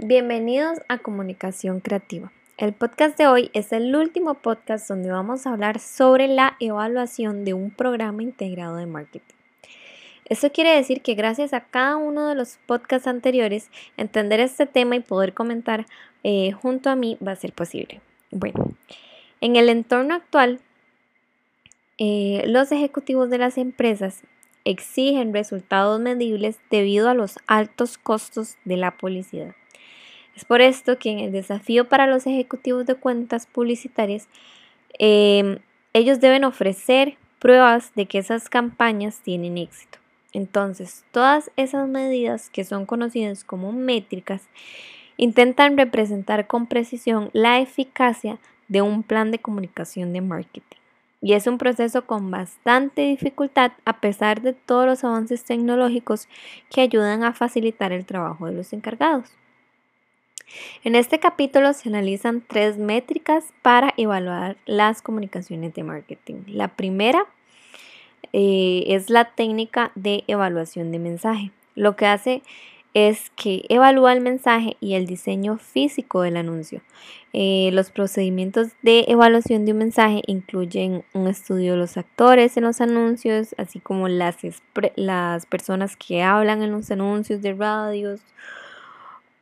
Bienvenidos a Comunicación Creativa. El podcast de hoy es el último podcast donde vamos a hablar sobre la evaluación de un programa integrado de marketing. Esto quiere decir que gracias a cada uno de los podcasts anteriores, entender este tema y poder comentar eh, junto a mí va a ser posible. Bueno, en el entorno actual, eh, los ejecutivos de las empresas exigen resultados medibles debido a los altos costos de la publicidad. Es por esto que en el desafío para los ejecutivos de cuentas publicitarias, em, ellos deben ofrecer pruebas de que esas campañas tienen éxito. Entonces, todas esas medidas que son conocidas como métricas intentan representar con precisión la eficacia de un plan de comunicación de marketing. Y es un proceso con bastante dificultad a pesar de todos los avances tecnológicos que ayudan a facilitar el trabajo de los encargados. En este capítulo se analizan tres métricas para evaluar las comunicaciones de marketing. La primera eh, es la técnica de evaluación de mensaje. Lo que hace es que evalúa el mensaje y el diseño físico del anuncio. Eh, los procedimientos de evaluación de un mensaje incluyen un estudio de los actores en los anuncios, así como las, las personas que hablan en los anuncios de radios,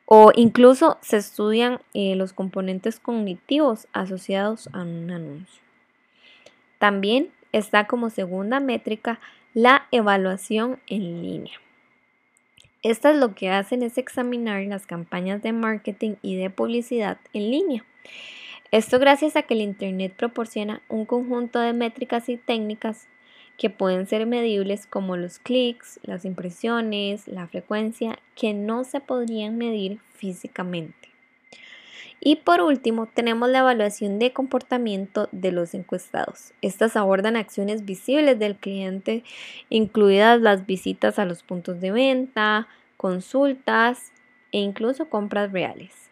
o incluso se estudian eh, los componentes cognitivos asociados a un anuncio. También está como segunda métrica la evaluación en línea. Estas lo que hacen es examinar las campañas de marketing y de publicidad en línea. Esto gracias a que el Internet proporciona un conjunto de métricas y técnicas que pueden ser medibles como los clics, las impresiones, la frecuencia, que no se podrían medir físicamente. Y por último, tenemos la evaluación de comportamiento de los encuestados. Estas abordan acciones visibles del cliente, incluidas las visitas a los puntos de venta, consultas e incluso compras reales.